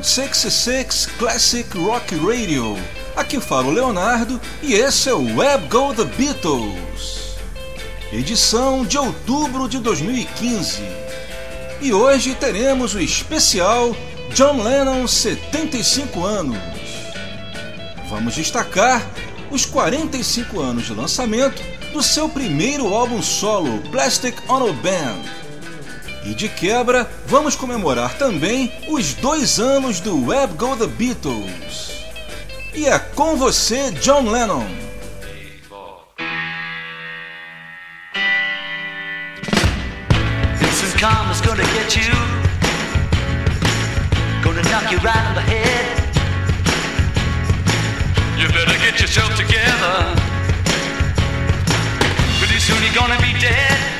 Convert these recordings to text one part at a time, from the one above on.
Route 66 Classic Rock Radio. Aqui fala o Leonardo e esse é o Web Go The Beatles. Edição de outubro de 2015. E hoje teremos o especial John Lennon 75 anos. Vamos destacar os 45 anos de lançamento do seu primeiro álbum solo, Plastic Ono Band e de quebra, vamos comemorar também os dois anos do Web Go The Beatles. E é com você, John Lennon. karma's gonna get you. Gonna knock you right on the head. You better get yourself together. Pretty soon you're gonna be dead.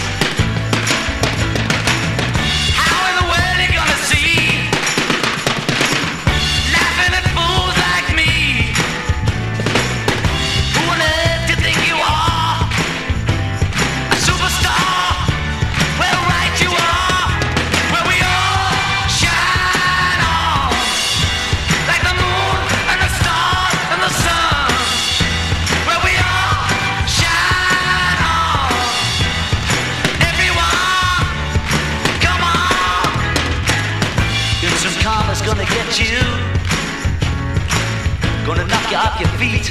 in the face.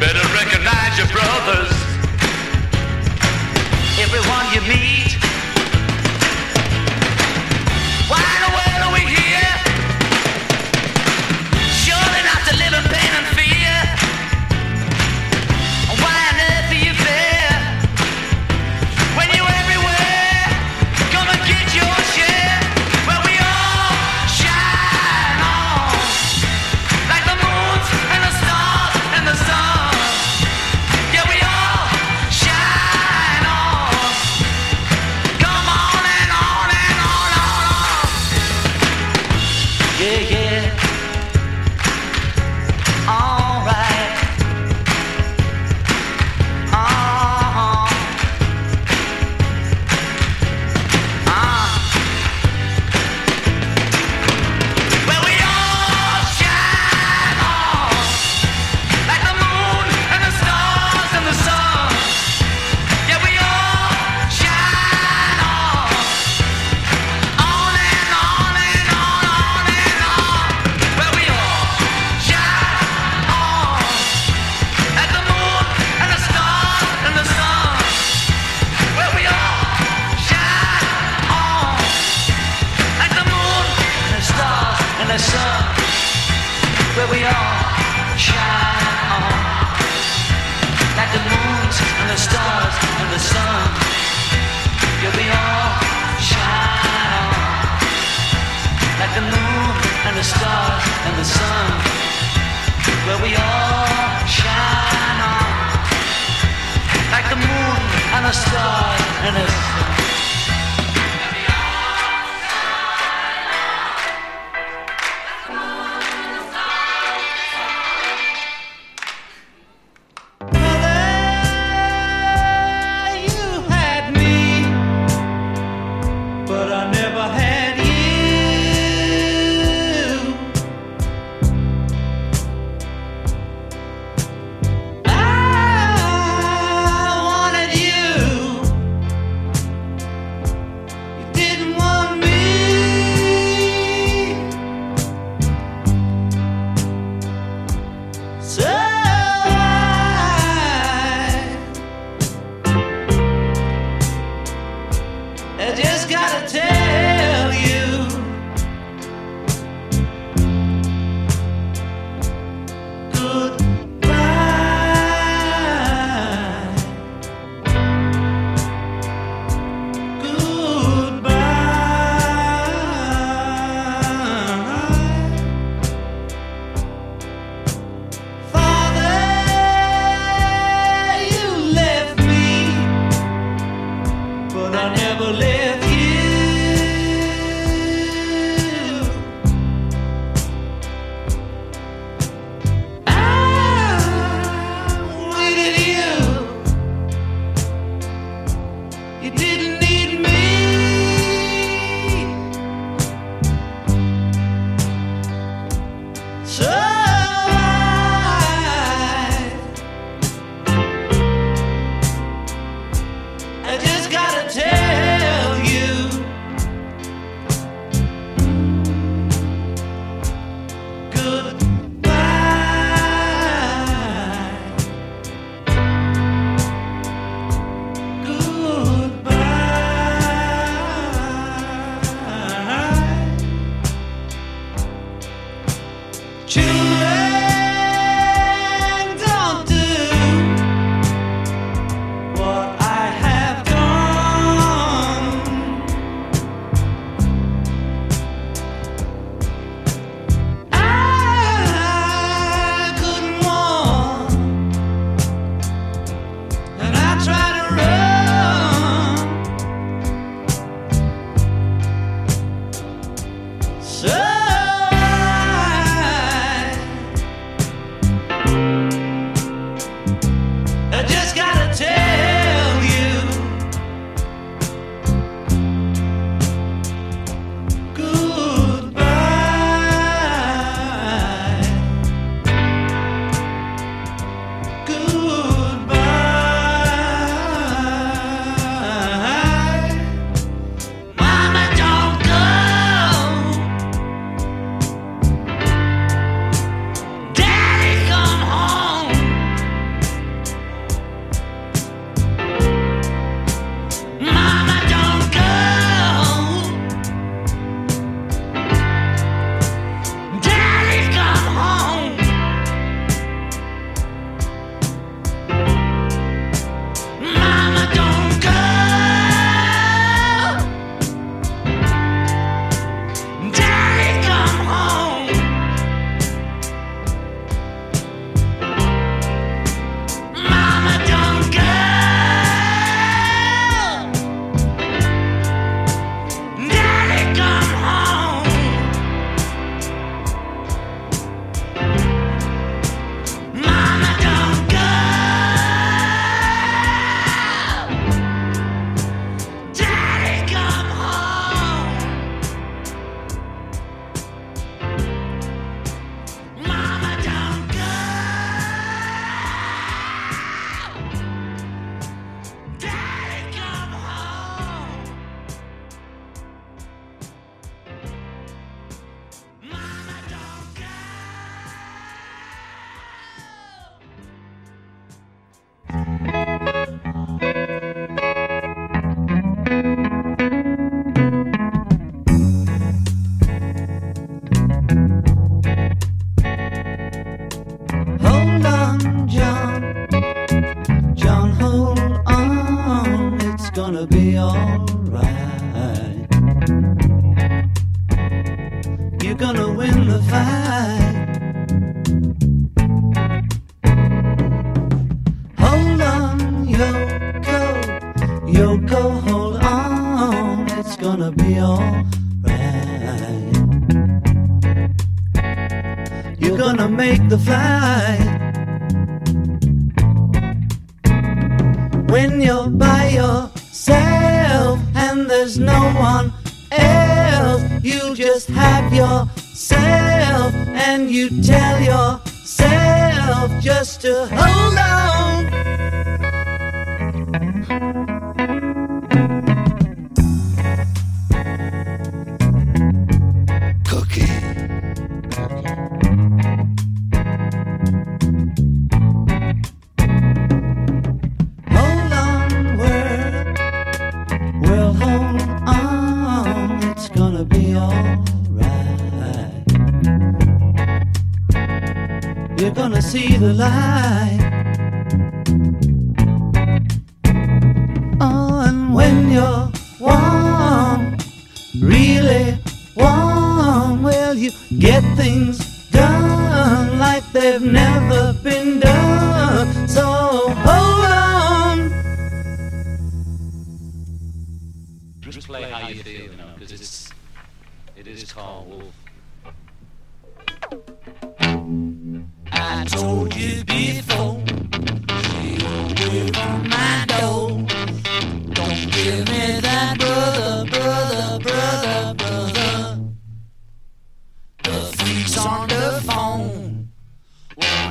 Better get yourself together, darling. Join the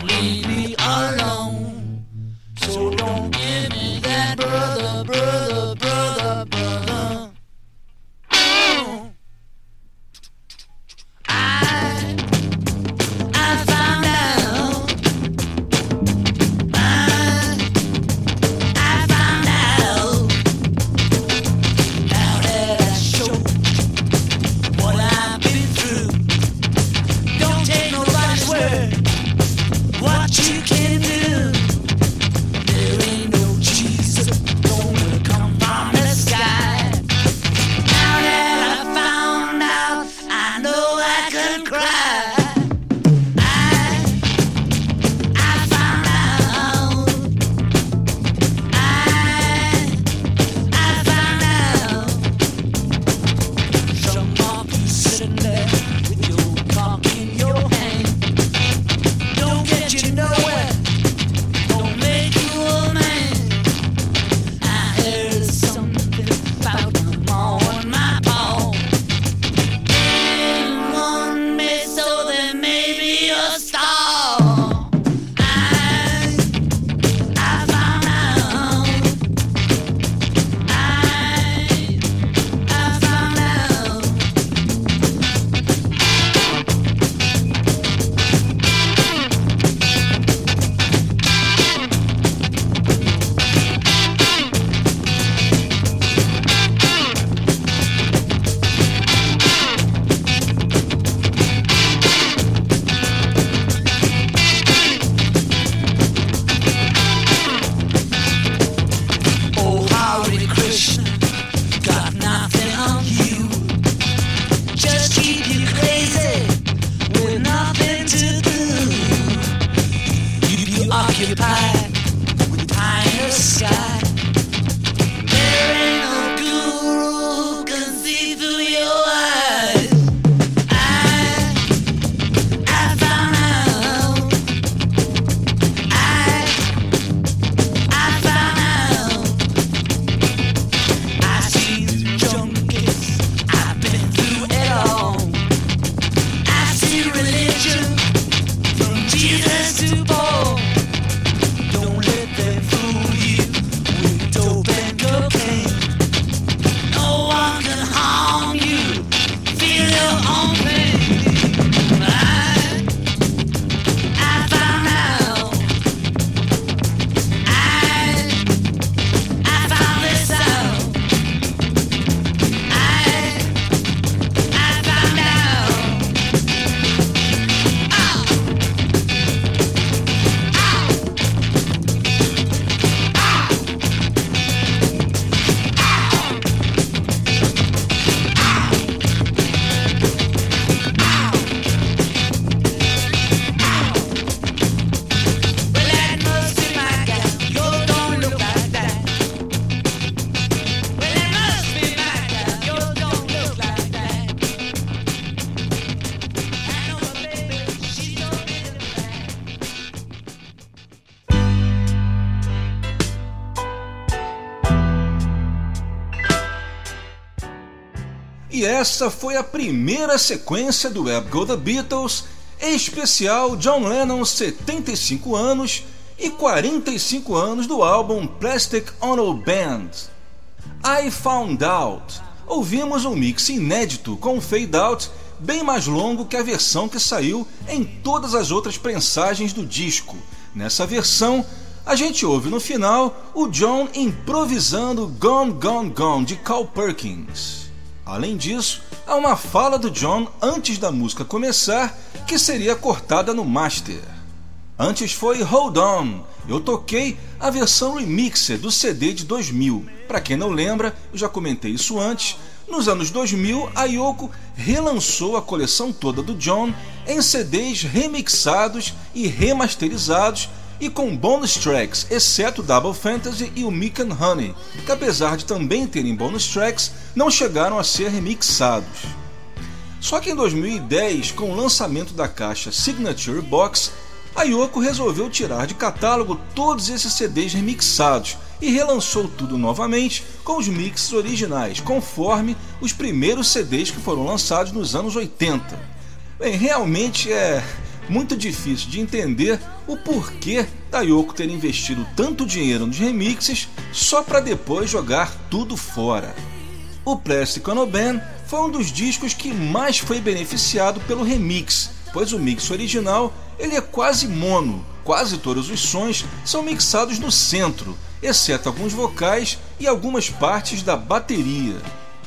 入りあら essa foi a primeira sequência do Web Go The Beatles, especial John Lennon 75 anos e 45 anos do álbum Plastic Ono Band. I Found Out. Ouvimos um mix inédito com um fade out bem mais longo que a versão que saiu em todas as outras prensagens do disco. Nessa versão, a gente ouve no final o John improvisando Gone Gone Gone de Carl Perkins. Além disso, há uma fala do John antes da música começar que seria cortada no master. Antes foi Hold On, eu toquei a versão remixer do CD de 2000. Para quem não lembra, eu já comentei isso antes. Nos anos 2000, a Yoko relançou a coleção toda do John em CDs remixados e remasterizados e com bonus tracks, exceto Double Fantasy e o Mick and Honey, que apesar de também terem bonus tracks, não chegaram a ser remixados. Só que em 2010, com o lançamento da caixa Signature Box, a Yoko resolveu tirar de catálogo todos esses CDs remixados e relançou tudo novamente com os mixes originais, conforme os primeiros CDs que foram lançados nos anos 80. Bem, realmente é muito difícil de entender o porquê da Yoko ter investido tanto dinheiro nos remixes só para depois jogar tudo fora. O Plastic Ono Band foi um dos discos que mais foi beneficiado pelo remix, pois o mix original ele é quase mono, quase todos os sons são mixados no centro, exceto alguns vocais e algumas partes da bateria.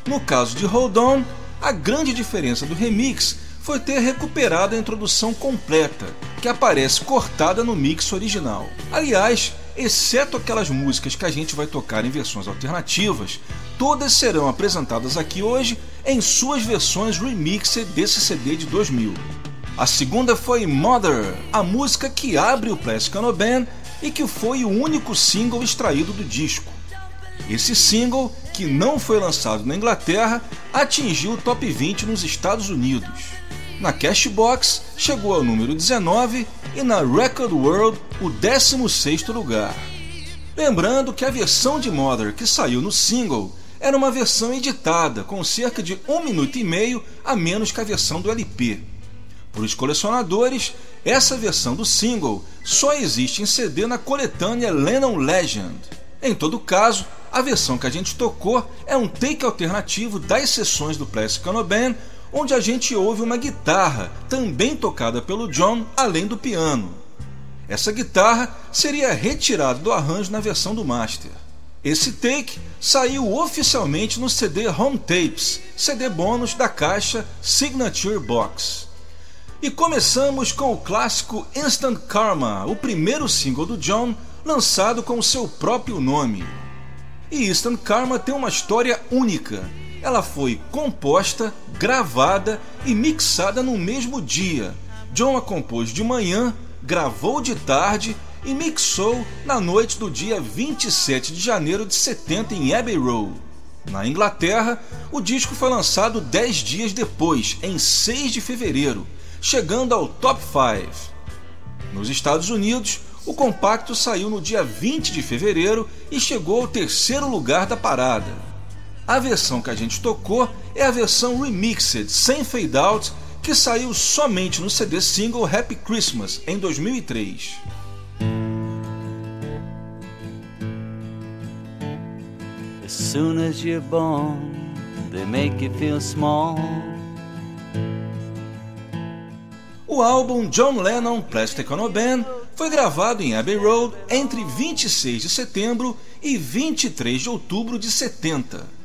No caso de Hold On, a grande diferença do remix foi ter recuperado a introdução completa, que aparece cortada no mix original. Aliás, exceto aquelas músicas que a gente vai tocar em versões alternativas, todas serão apresentadas aqui hoje em suas versões remixed desse CD de 2000. A segunda foi Mother, a música que abre o Plastic Ono Band e que foi o único single extraído do disco. Esse single, que não foi lançado na Inglaterra, atingiu o top 20 nos Estados Unidos. Na Cashbox chegou ao número 19 e na Record World o 16º lugar. Lembrando que a versão de Mother que saiu no single era uma versão editada, com cerca de um minuto e meio a menos que a versão do LP. Para os colecionadores, essa versão do single só existe em CD na coletânea Lennon Legend. Em todo caso, a versão que a gente tocou é um take alternativo das sessões do Plastic Ono Band, onde a gente ouve uma guitarra, também tocada pelo John, além do piano. Essa guitarra seria retirada do arranjo na versão do master. Esse take saiu oficialmente no CD Home Tapes, CD bônus da caixa Signature Box. E começamos com o clássico Instant Karma, o primeiro single do John, lançado com seu próprio nome. E Instant Karma tem uma história única. Ela foi composta, gravada e mixada no mesmo dia. John a compôs de manhã, gravou de tarde e mixou na noite do dia 27 de janeiro de 70 em Abbey Road. Na Inglaterra, o disco foi lançado 10 dias depois, em 6 de fevereiro, chegando ao top 5. Nos Estados Unidos, o compacto saiu no dia 20 de fevereiro e chegou ao terceiro lugar da parada. A versão que a gente tocou é a versão remixed, sem fade out, que saiu somente no CD single Happy Christmas em 2003. As soon as you're born, they make you feel small. O álbum John Lennon Plastic Ono Band foi gravado em Abbey Road entre 26 de setembro e 23 de outubro de 70.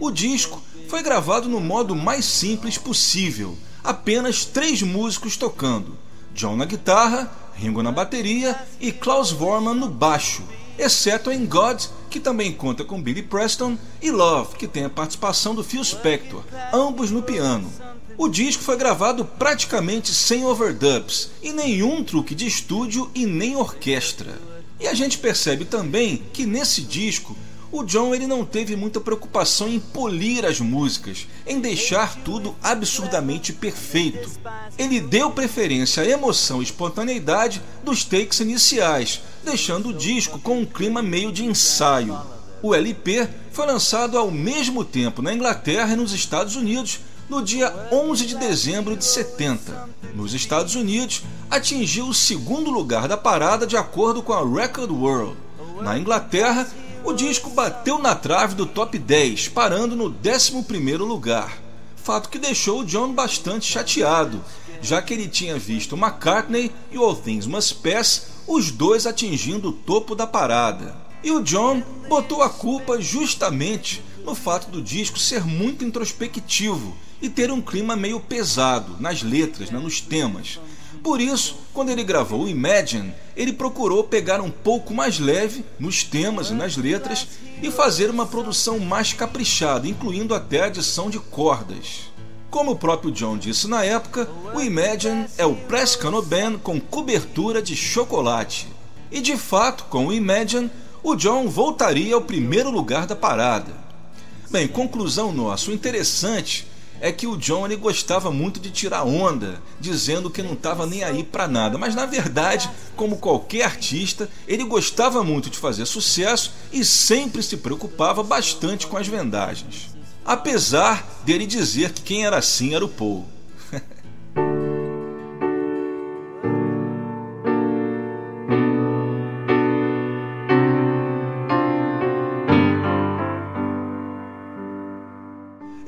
O disco foi gravado no modo mais simples possível, apenas três músicos tocando: John na guitarra, Ringo na bateria e Klaus Vormann no baixo, exceto em God, que também conta com Billy Preston, e Love, que tem a participação do Phil Spector, ambos no piano. O disco foi gravado praticamente sem overdubs e nenhum truque de estúdio e nem orquestra. E a gente percebe também que nesse disco o John ele não teve muita preocupação em polir as músicas, em deixar tudo absurdamente perfeito. Ele deu preferência à emoção e espontaneidade dos takes iniciais, deixando o disco com um clima meio de ensaio. O LP foi lançado ao mesmo tempo na Inglaterra e nos Estados Unidos no dia 11 de dezembro de 70. Nos Estados Unidos, atingiu o segundo lugar da parada de acordo com a Record World. Na Inglaterra, o disco bateu na trave do top 10, parando no 11º lugar. Fato que deixou o John bastante chateado, já que ele tinha visto McCartney e All Things Must Pass, os dois atingindo o topo da parada. E o John botou a culpa justamente no fato do disco ser muito introspectivo e ter um clima meio pesado nas letras, né, nos temas. Por isso, quando ele gravou Imagine, ele procurou pegar um pouco mais leve nos temas e nas letras e fazer uma produção mais caprichada, incluindo até a adição de cordas. Como o próprio John disse na época, o Imagine é o Press Cano Band com cobertura de chocolate. E de fato, com o Imagine, o John voltaria ao primeiro lugar da parada. Bem, conclusão nossa, o interessante é que o John ele gostava muito de tirar onda, dizendo que não estava nem aí para nada. Mas na verdade, como qualquer artista, ele gostava muito de fazer sucesso e sempre se preocupava bastante com as vendagens. Apesar dele dizer que quem era assim era o Paul.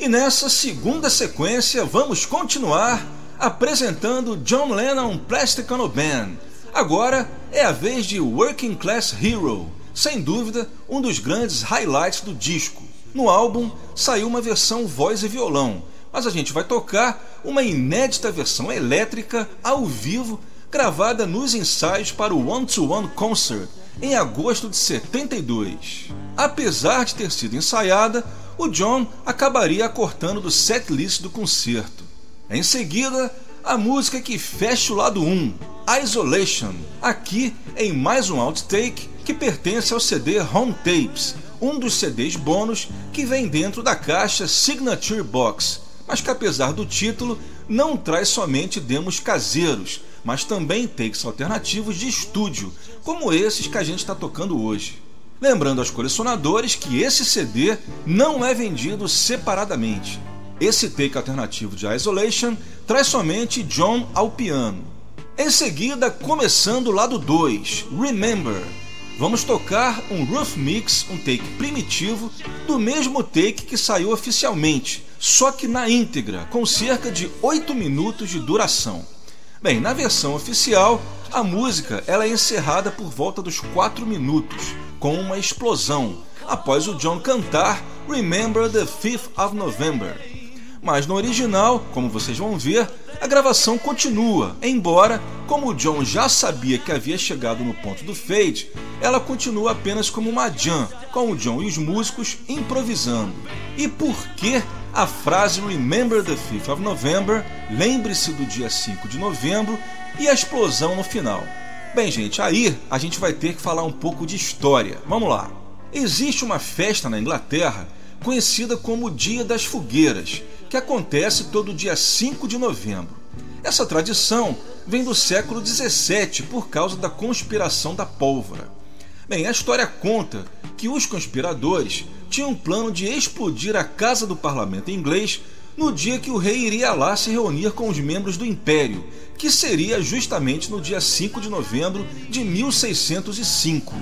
E nessa segunda sequência vamos continuar apresentando John Lennon Plastic Ono Band. Agora é a vez de Working Class Hero, sem dúvida um dos grandes highlights do disco. No álbum saiu uma versão voz e violão, mas a gente vai tocar uma inédita versão elétrica ao vivo gravada nos ensaios para o One to One Concert em agosto de 72. Apesar de ter sido ensaiada, o John acabaria cortando do setlist do concerto. Em seguida, a música que fecha o lado 1, Isolation, aqui em mais um outtake que pertence ao CD Home Tapes, um dos CDs bônus que vem dentro da caixa Signature Box, mas que apesar do título não traz somente demos caseiros, mas também takes alternativos de estúdio, como esses que a gente está tocando hoje. Lembrando aos colecionadores que esse CD não é vendido separadamente. Esse take alternativo de Isolation traz somente John ao piano. Em seguida, começando o lado 2, Remember. Vamos tocar um rough mix, um take primitivo, do mesmo take que saiu oficialmente, só que na íntegra, com cerca de 8 minutos de duração. Bem, na versão oficial, a música ela é encerrada por volta dos 4 minutos, com uma explosão, após o John cantar Remember the 5th of November. Mas no original, como vocês vão ver, a gravação continua, embora, como o John já sabia que havia chegado no ponto do fade, ela continua apenas como uma jam, com o John e os músicos improvisando. E por que a frase Remember the 5th of November, lembre-se do dia 5 de novembro, e a explosão no final. Bem, gente, aí a gente vai ter que falar um pouco de história. Vamos lá. Existe uma festa na Inglaterra conhecida como Dia das Fogueiras, que acontece todo dia 5 de novembro. Essa tradição vem do século 17 por causa da conspiração da pólvora. Bem, a história conta que os conspiradores tinham um plano de explodir a casa do parlamento inglês no dia que o rei iria lá se reunir com os membros do Império, que seria justamente no dia 5 de novembro de 1605.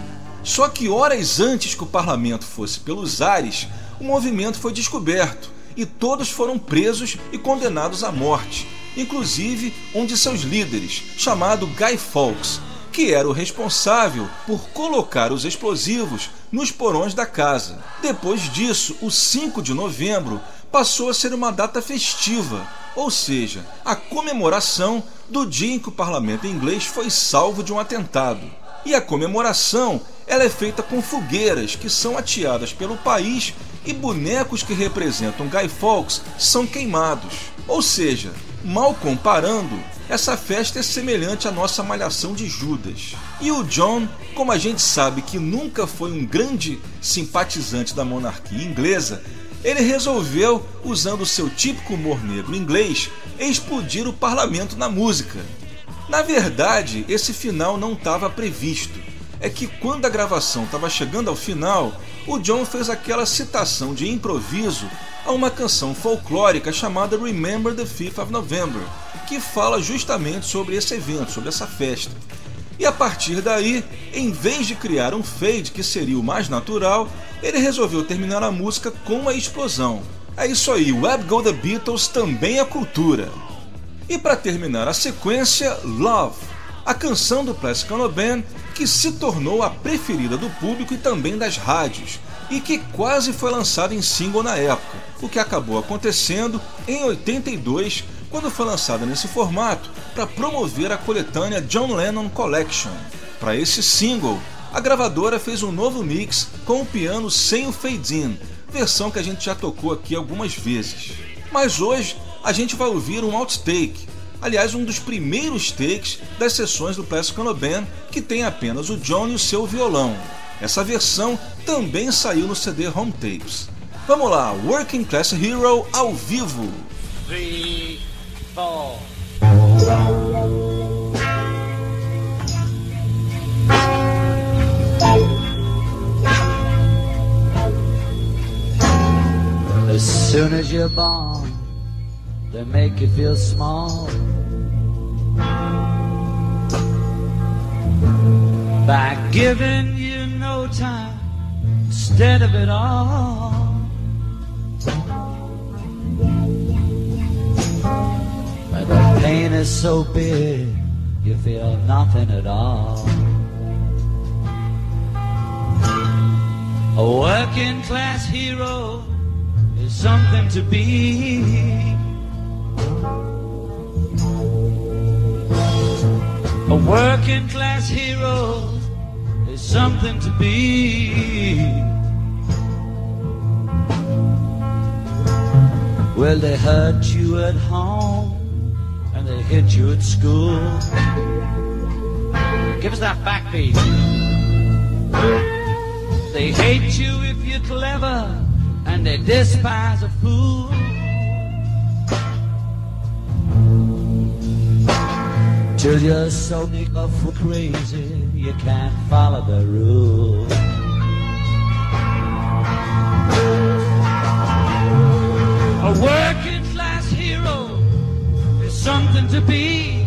Só que horas antes que o parlamento fosse pelos ares, o movimento foi descoberto e todos foram presos e condenados à morte, inclusive um de seus líderes, chamado Guy Fawkes, que era o responsável por colocar os explosivos nos porões da casa. Depois disso, o 5 de novembro passou a ser uma data festiva, ou seja, a comemoração do dia em que o parlamento inglês foi salvo de um atentado. E a comemoração ela é feita com fogueiras que são ateadas pelo país e bonecos que representam Guy Fawkes são queimados. Ou seja, mal comparando, essa festa é semelhante à nossa malhação de Judas. E o John, como a gente sabe que nunca foi um grande simpatizante da monarquia inglesa, ele resolveu, usando seu típico humor negro inglês, explodir o parlamento na música. Na verdade, esse final não estava previsto. É que quando a gravação estava chegando ao final, o John fez aquela citação de improviso a uma canção folclórica chamada Remember the 5th of November, que fala justamente sobre esse evento, sobre essa festa. E a partir daí, em vez de criar um fade que seria o mais natural, ele resolveu terminar a música com uma explosão. É isso aí, Web Go The Beatles também é cultura. E para terminar a sequência, Love, a canção do Plastic Ono Band que se tornou a preferida do público e também das rádios, e que quase foi lançada em single na época, o que acabou acontecendo em 82, quando foi lançada nesse formato para promover a coletânea John Lennon Collection. Para esse single, a gravadora fez um novo mix com o piano sem o fade-in, versão que a gente já tocou aqui algumas vezes. Mas hoje a gente vai ouvir um outtake, aliás, um dos primeiros takes das sessões do Plastic Ono Band, que tem apenas o John e o seu violão. Essa versão também saiu no CD Home Tapes. Vamos lá, Working Class Hero ao vivo. Three, four. As soon as you're born, they make you feel small. By giving you no time instead of it all. The pain is so big, you feel nothing at all. A working class hero is something to be. A working class hero is something to be. Well, they hurt you at home they hit you at school. Give us that backbeat. They hate you if you're clever, and they despise a fool. Till you're so for crazy, you can't follow the rules. A working something to be.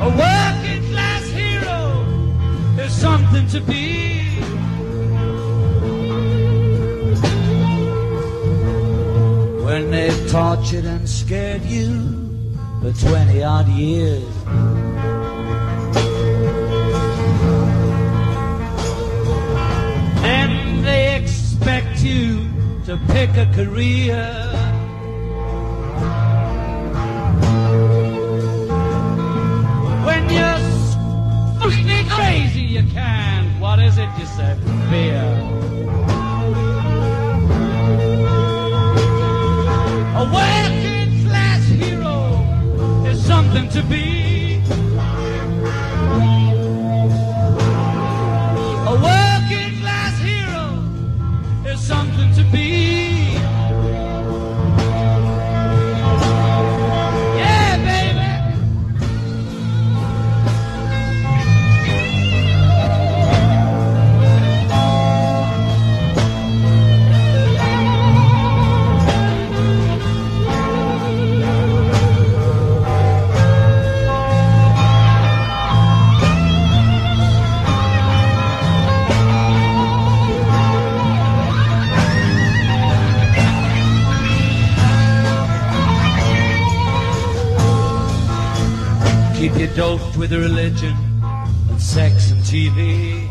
A working class hero is something to be. When they've tortured and scared you for 20 odd years. Then they expect you to pick a career. When you're spooky crazy, you can't. What is it you said? Fear. A working class hero is something to be. Religion and sex and TV.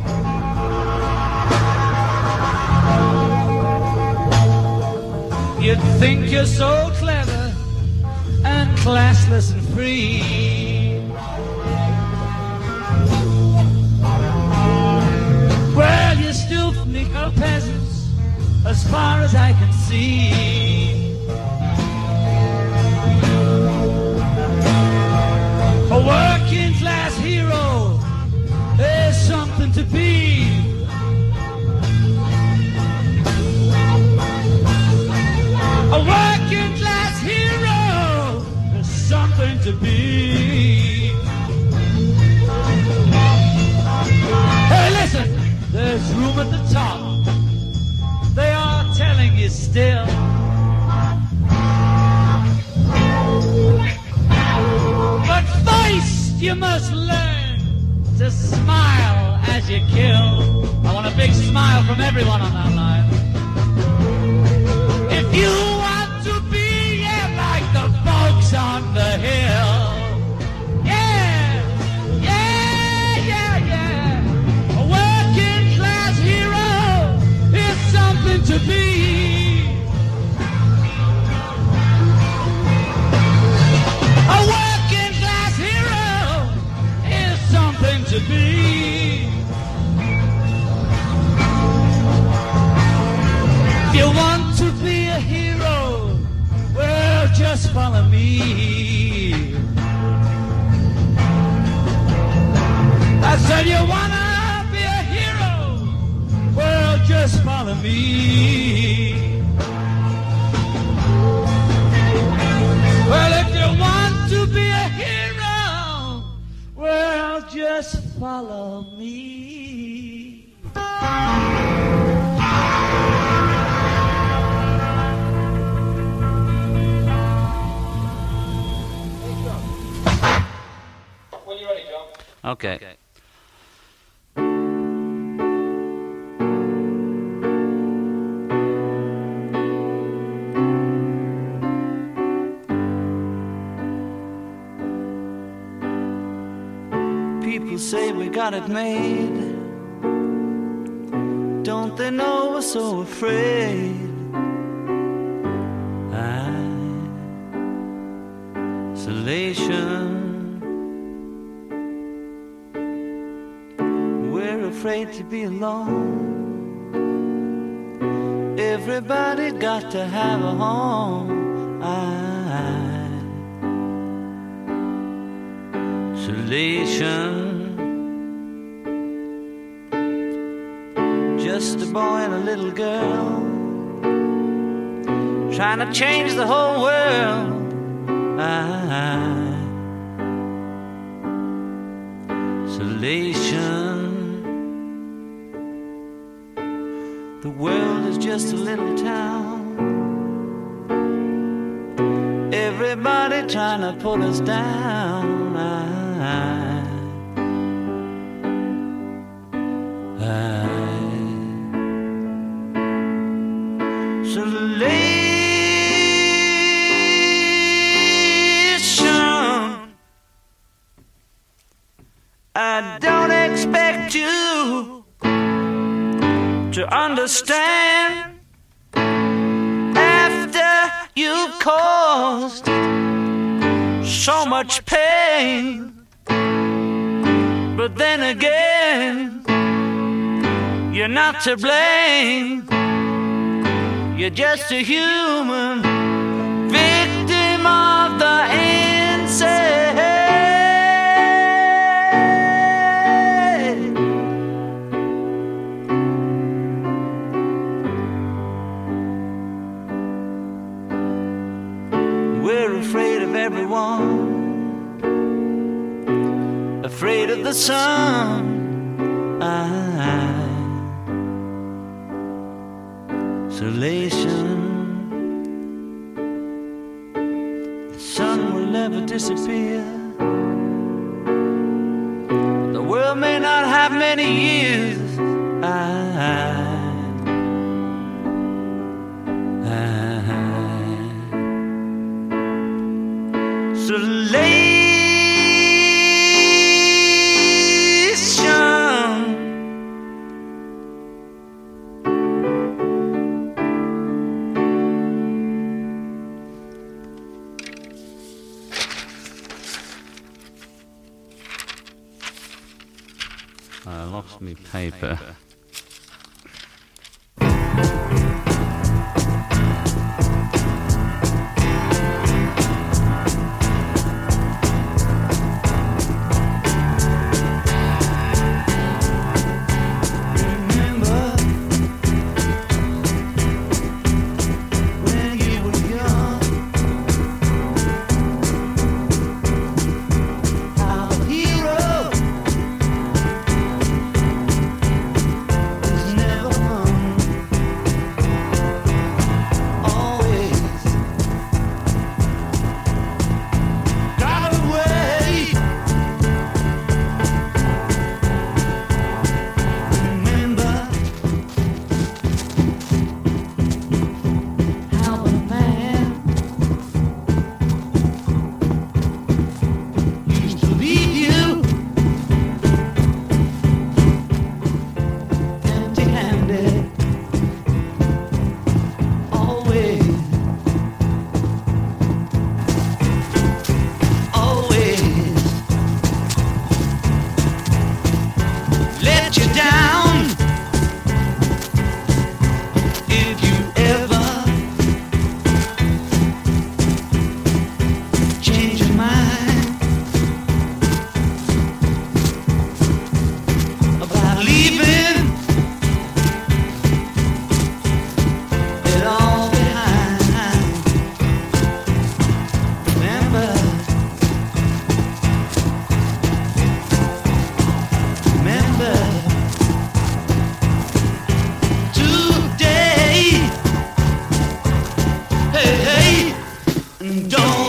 You'd think you're so clever and classless and free. Well, you're still sneaker peasants as far as I can see. You want to be a hero, well, just follow me. I said, you wanna be a hero? Well, just follow me. Well, if you want to be a hero, well, just follow me. Okay. People say we got it made. Don't they know we're so afraid? Ah, isolation. Afraid to be alone. Everybody got to have a home. Isolation. Just a boy and a little girl trying to change the whole world. Isolation. The world is just a little town. Everybody trying to put us down. Isolation. Understand after you caused so much pain. But then again, you're not to blame. You're just a human We're afraid of everyone, afraid of the sun. Isolation. The sun will never disappear. The world may not have many years. Don't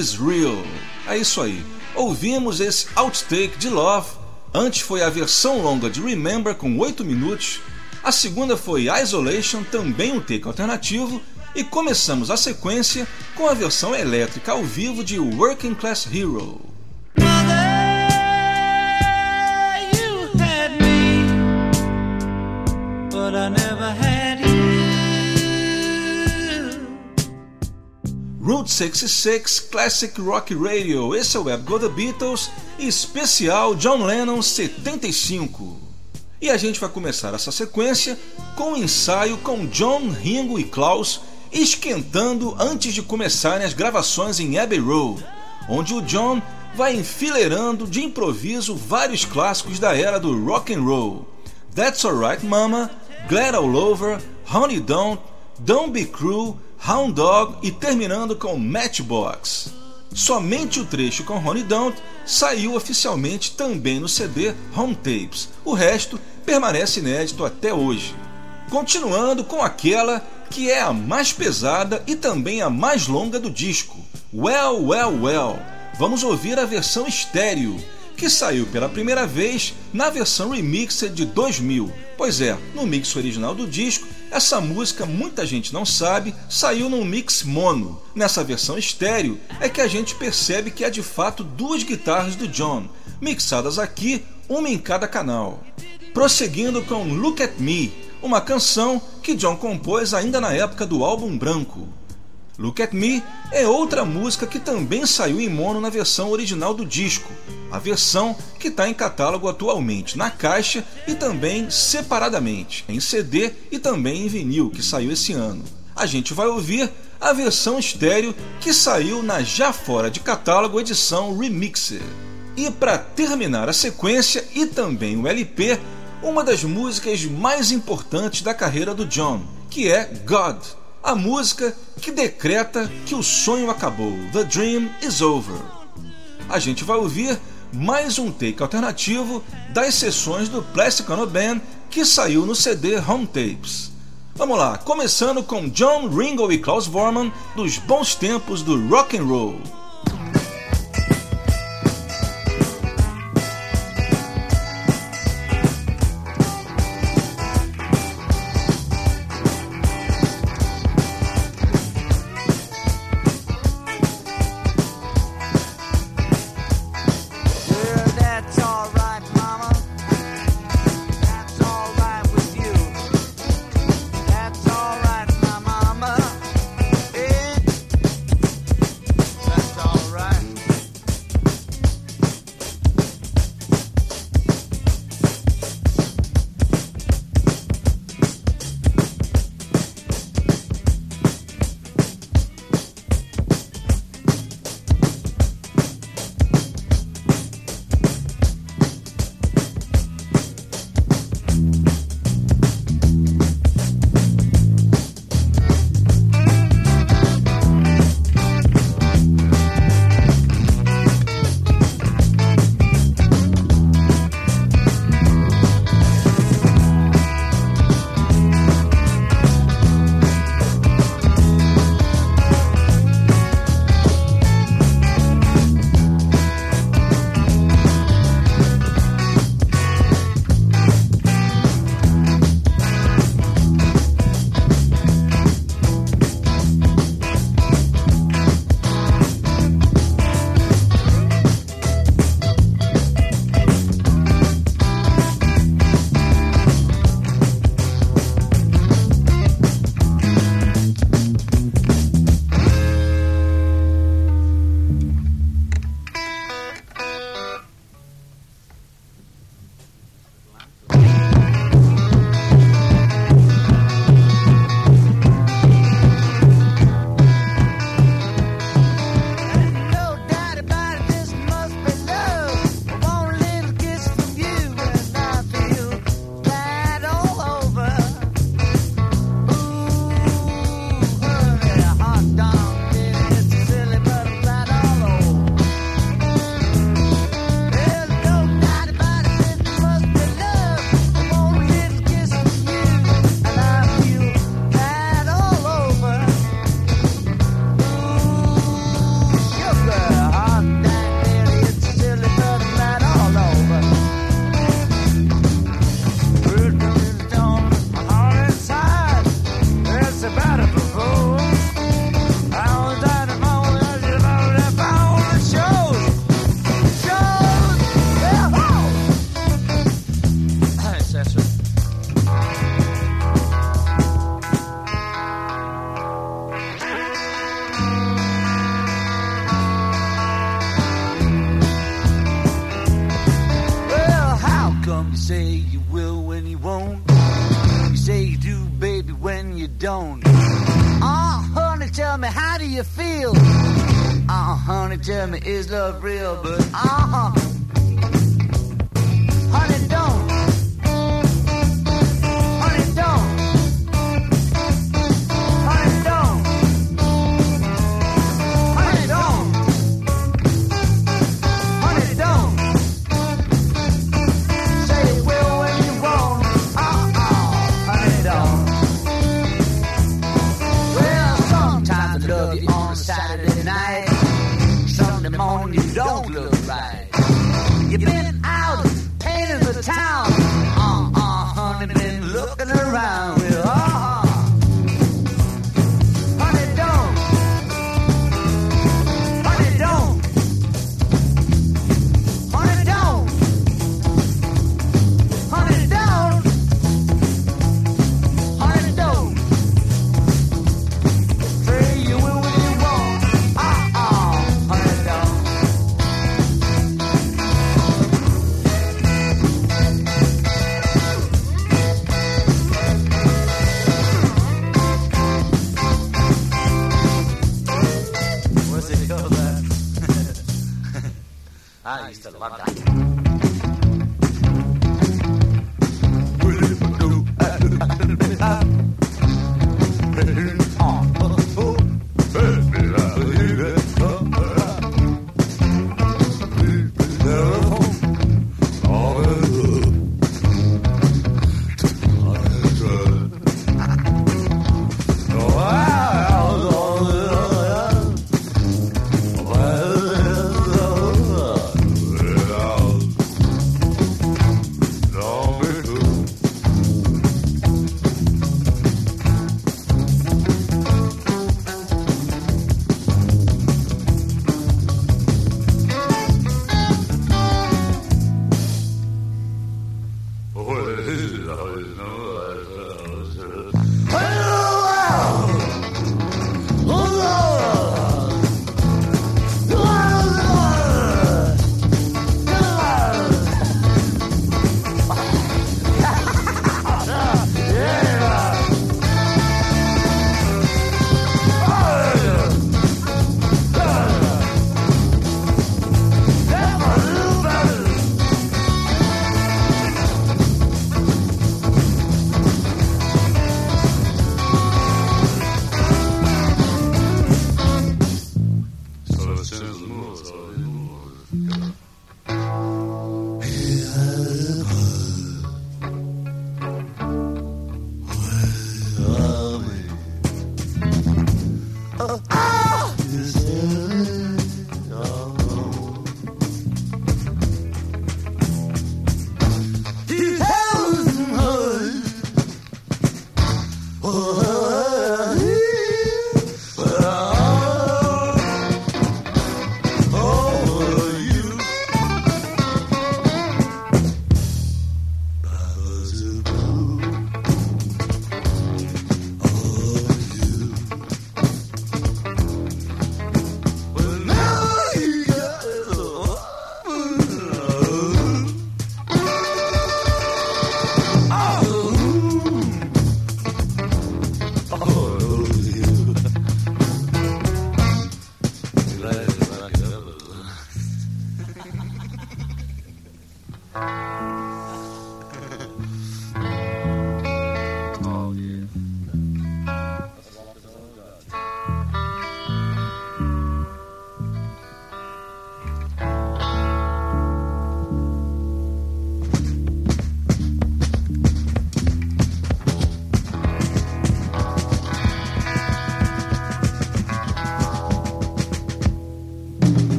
is Real. É isso aí. Ouvimos esse outtake de Love. Antes foi a versão longa de Remember com 8 minutos. A segunda foi Isolation, também um take alternativo. E começamos a sequência com a versão elétrica ao vivo de Working Class Hero. 66 Classic Rock Radio. Esse é o Web Go The Beatles especial John Lennon 75. E a gente vai começar essa sequência com um ensaio com John, Ringo e Klaus esquentando antes de começarem as gravações em Abbey Road, onde o John vai enfileirando de improviso vários clássicos da era do rock and roll. That's Alright Mama, Glad All Over, Honey Don't, Don't Be Cruel, Hound Dog e terminando com Matchbox. Somente o trecho com Honey Don't saiu oficialmente também no CD Home Tapes. O resto permanece inédito até hoje. Continuando com aquela que é a mais pesada e também a mais longa do disco, Well, Well, Well. Vamos ouvir a versão estéreo, que saiu pela primeira vez na versão remixed de 2000. Pois é, no mix original do disco, essa música muita gente não sabe, saiu num mix mono. Nessa versão estéreo é que a gente percebe que é de fato duas guitarras do John, mixadas aqui, uma em cada canal. Prosseguindo com Look at Me, uma canção que John compôs ainda na época do álbum branco. Look at Me é outra música que também saiu em mono na versão original do disco, a versão que está em catálogo atualmente na caixa e também separadamente, em CD e também em vinil, que saiu esse ano. A gente vai ouvir a versão estéreo que saiu na já fora de catálogo edição Remixer. E para terminar a sequência e também o LP, uma das músicas mais importantes da carreira do John, que é God, a música que decreta que o sonho acabou, The Dream is Over. A gente vai ouvir mais um take alternativo das sessões do Plastic Ono Band que saiu no CD Home Tapes. Vamos lá, começando com John Ringo e Klaus Vorman dos bons tempos do rock and roll.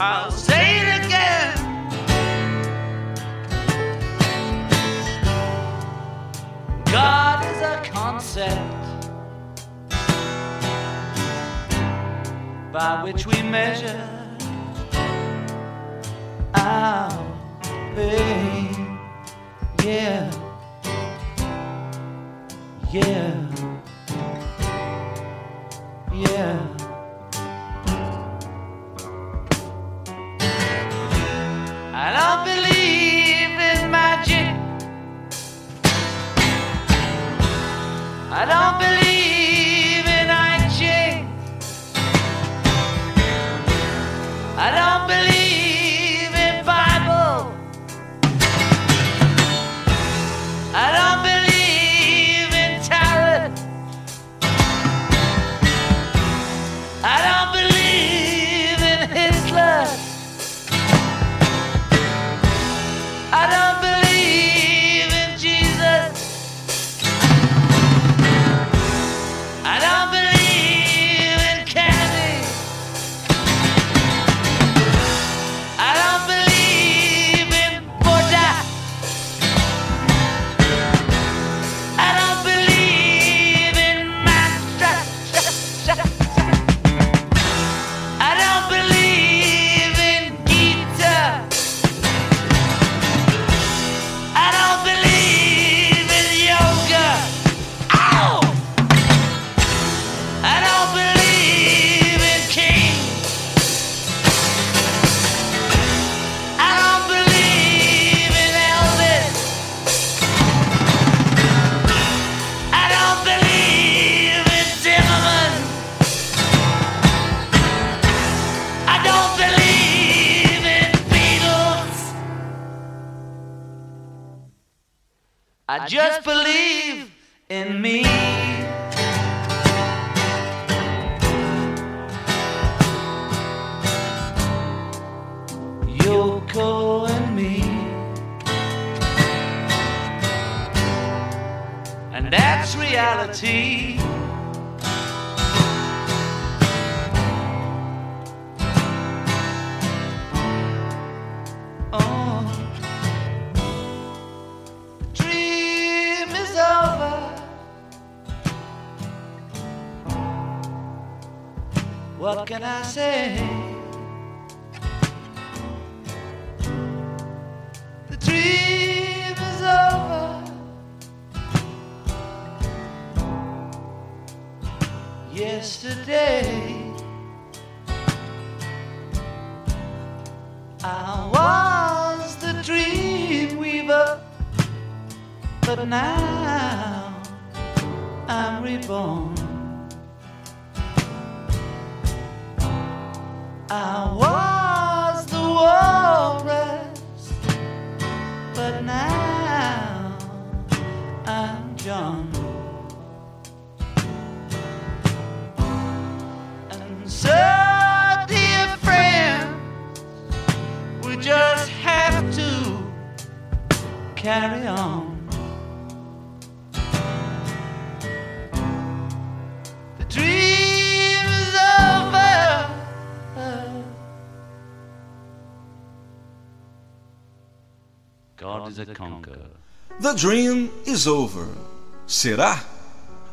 I'll say it again. God is a concept by which we measure our pain. Yeah, yeah. Yesterday, I was the dream weaver. But now I'm reborn. I was a conqueror. The Dream is Over. Será?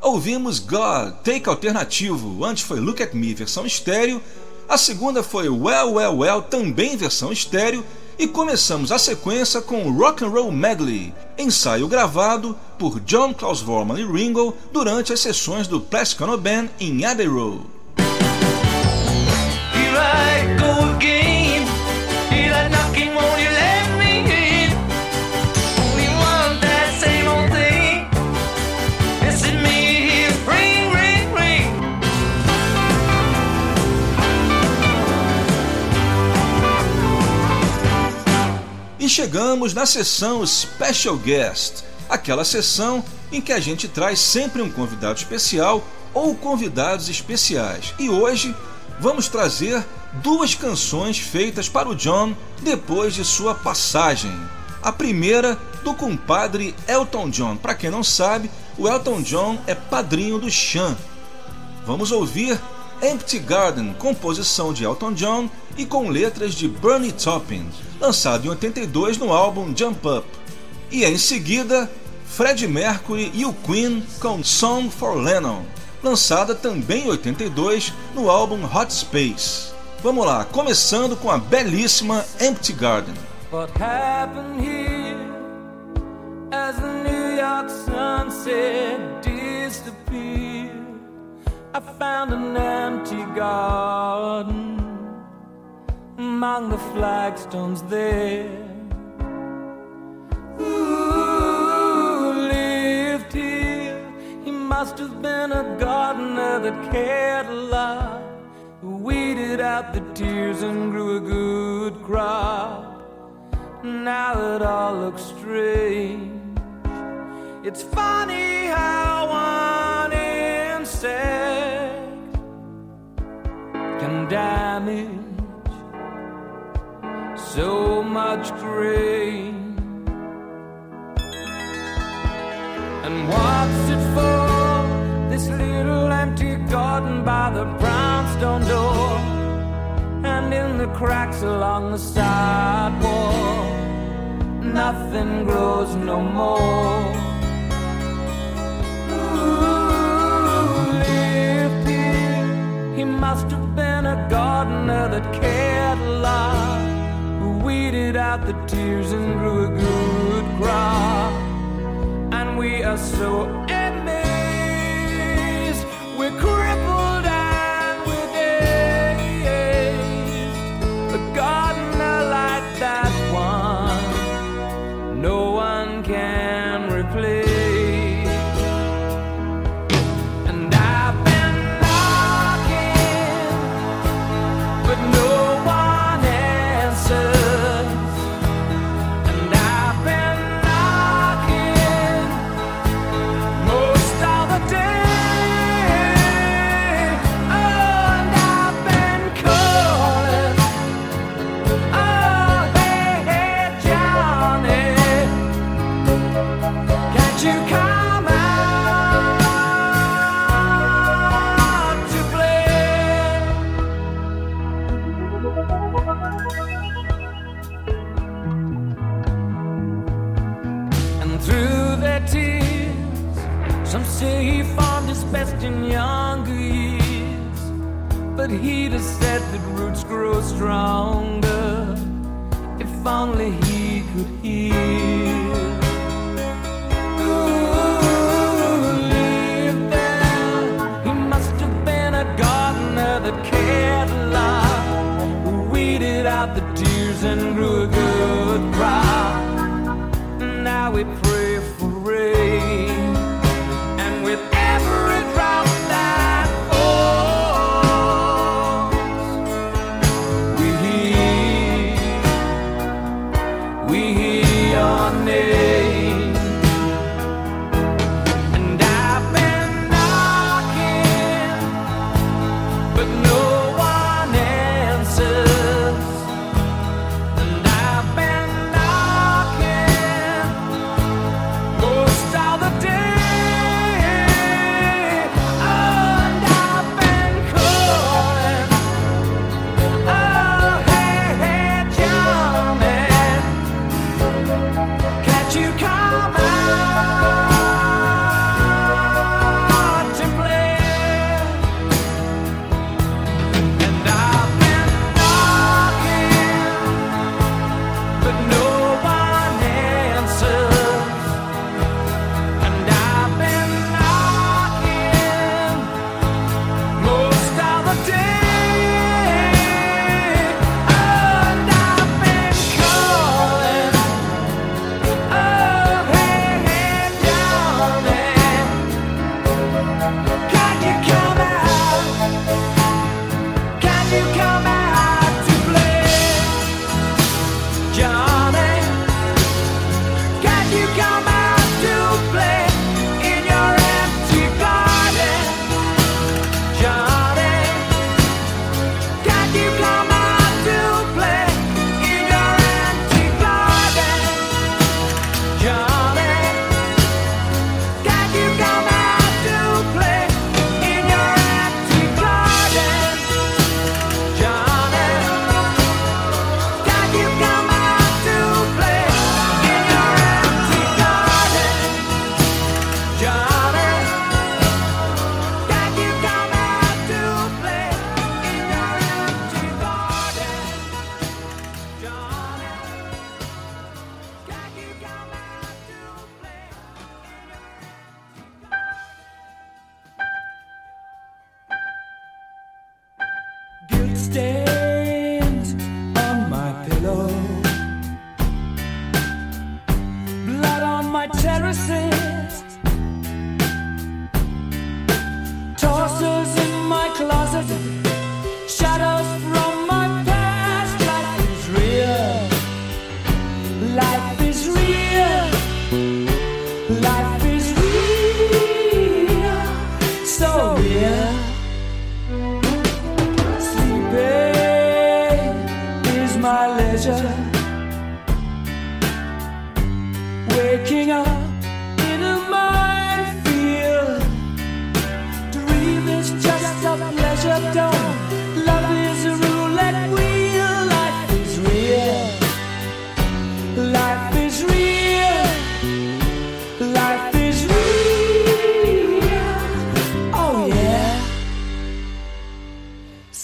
Ouvimos God, Take Alternativo, antes foi Look at Me, versão estéreo, a segunda foi Well Well Well, também versão estéreo, e começamos a sequência com Rock and Roll Medley, ensaio gravado por John Klaus Vorman e Ringo durante as sessões do Plastic Ono Band em Abbey Road. Chegamos na sessão Special Guest, aquela sessão em que a gente traz sempre um convidado especial ou convidados especiais. E hoje vamos trazer duas canções feitas para o John depois de sua passagem. A primeira do compadre Elton John. Para quem não sabe, o Elton John é padrinho do Chan. Vamos ouvir Empty Garden, composição de Elton John e com letras de Bernie Taupin, lançado em 82 no álbum Jump Up. E em seguida, Freddie Mercury e o Queen com Song for Lennon, lançada também em 82 no álbum Hot Space. Vamos lá, começando com a belíssima Empty Garden. What happened here as the New York sunset disappeared? I found an empty garden among the flagstones there. Who lived here? He must have been a gardener that cared a lot, who weeded out the tears and grew a good crop. Now it all looks strange. It's funny how damage so much grain. And what's it for? This little empty garden by the brownstone door and in the cracks along the side wall. Nothing grows no more. Must have a lot, who weeded out the tears and grew a good crop. And we are so the heat has set that roots grow strong.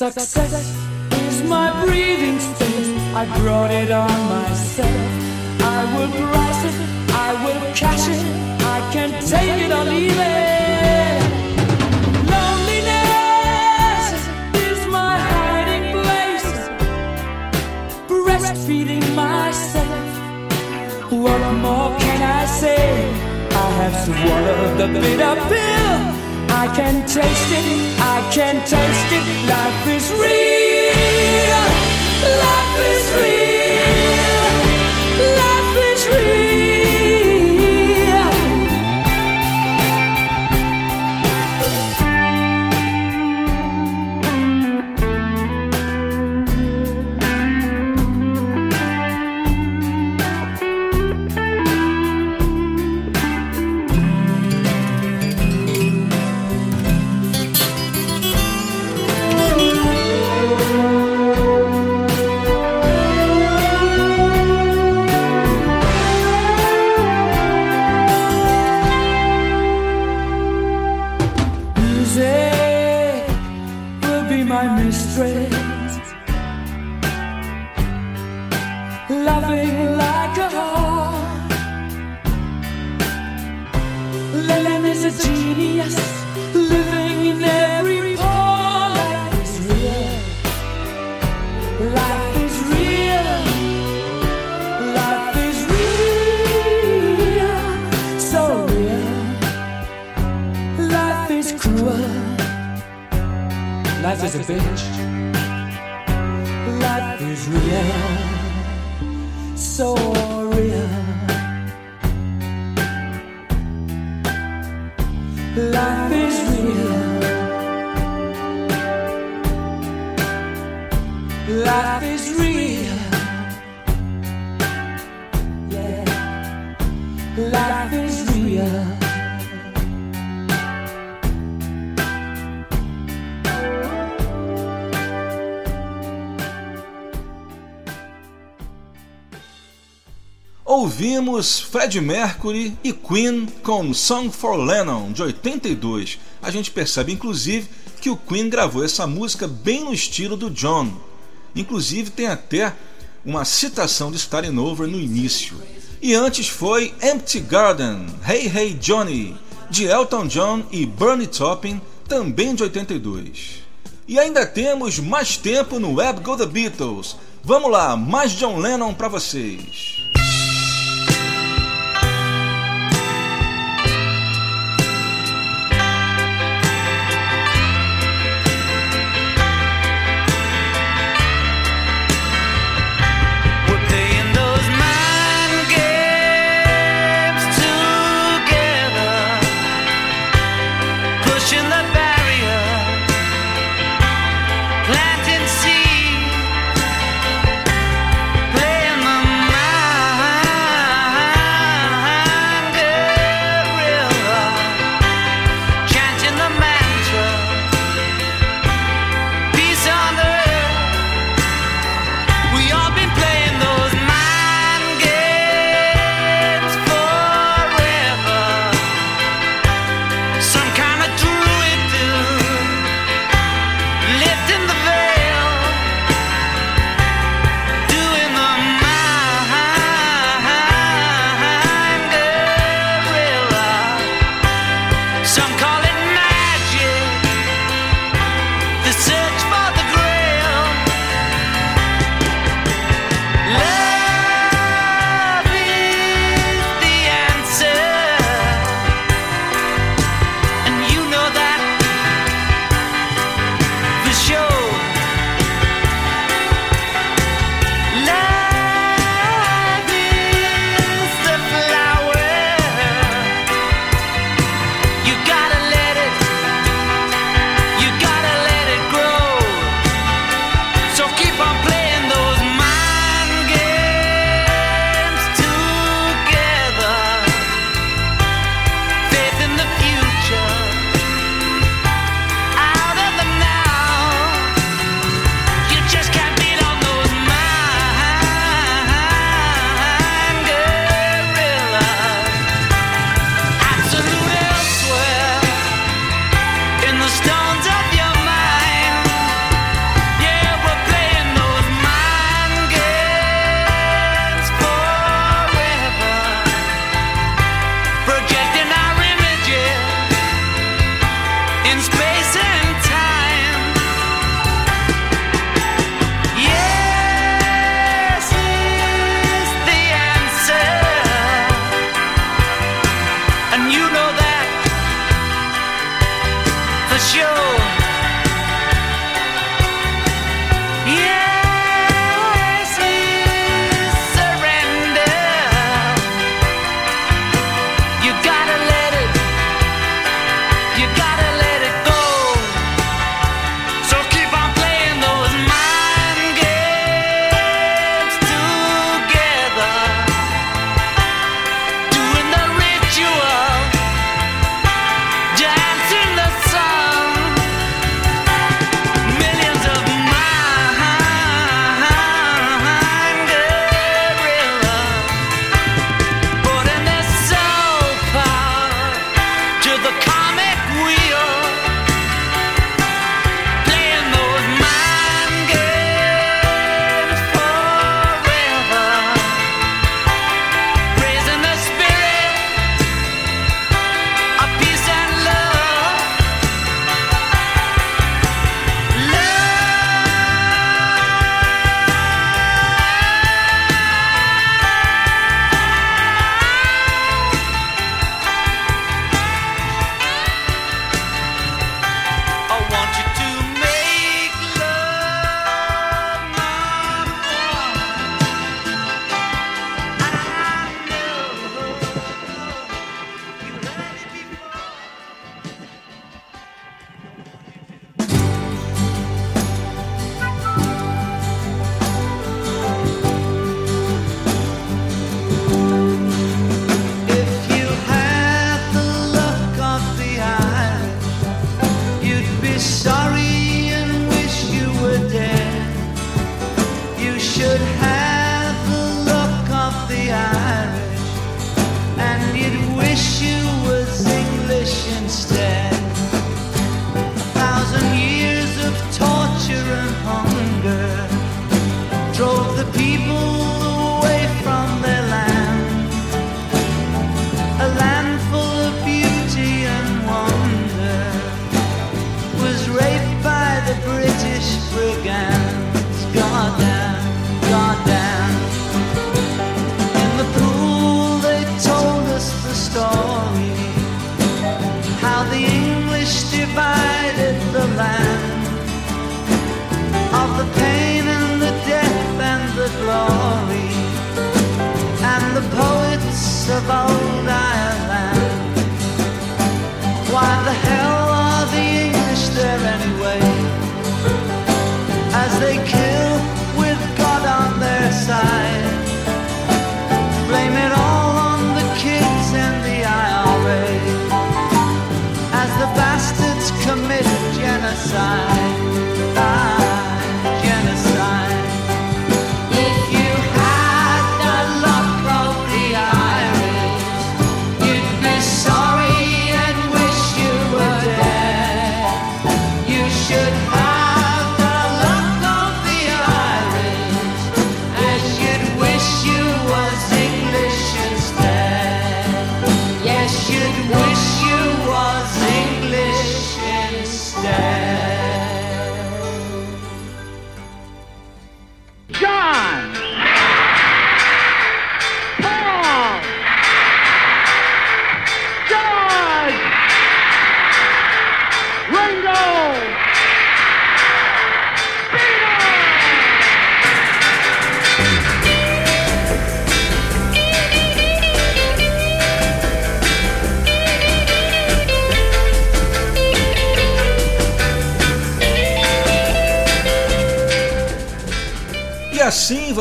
Success is my breathing space. I brought it on myself. I will grasp it, I will cash it. I can take it or leave it. Loneliness is my hiding place. Breastfeeding myself. What more can I say? I have swallowed the bitter pill. I can taste it, I can taste it. Life is real, life is real, life is real. Ouvimos Fred Mercury e Queen com Song for Lennon, de 82. A gente percebe, inclusive, que o Queen gravou essa música bem no estilo do John. Inclusive, tem até uma citação de Starting Over no início. E antes foi Empty Garden, Hey Hey Johnny, de Elton John e Bernie Taupin, também de 82. E ainda temos mais tempo no Web Go The Beatles. Vamos lá, mais John Lennon para vocês.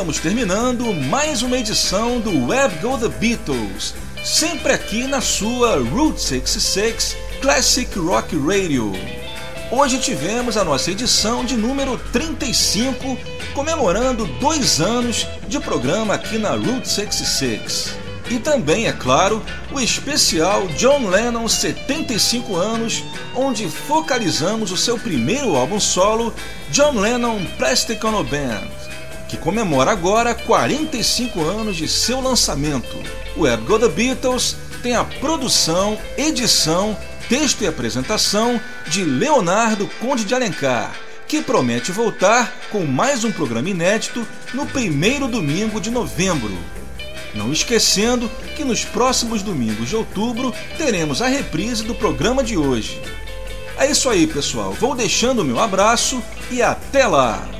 Vamos terminando mais uma edição do Web Go The Beatles, sempre aqui na sua Route 66 Classic Rock Radio. Hoje tivemos a nossa edição de número 35, comemorando dois anos de programa aqui na Route 66. E também, é claro, o especial John Lennon 75 anos, onde focalizamos o seu primeiro álbum solo, John Lennon Plastic Ono Band que comemora agora 45 anos de seu lançamento. O Web Go The Beatles tem a produção, edição, texto e apresentação de Leonardo Conde de Alencar, que promete voltar com mais um programa inédito no primeiro domingo de novembro. Não esquecendo que nos próximos domingos de outubro teremos a reprise do programa de hoje. É isso aí, pessoal. Vou deixando o meu abraço e até lá!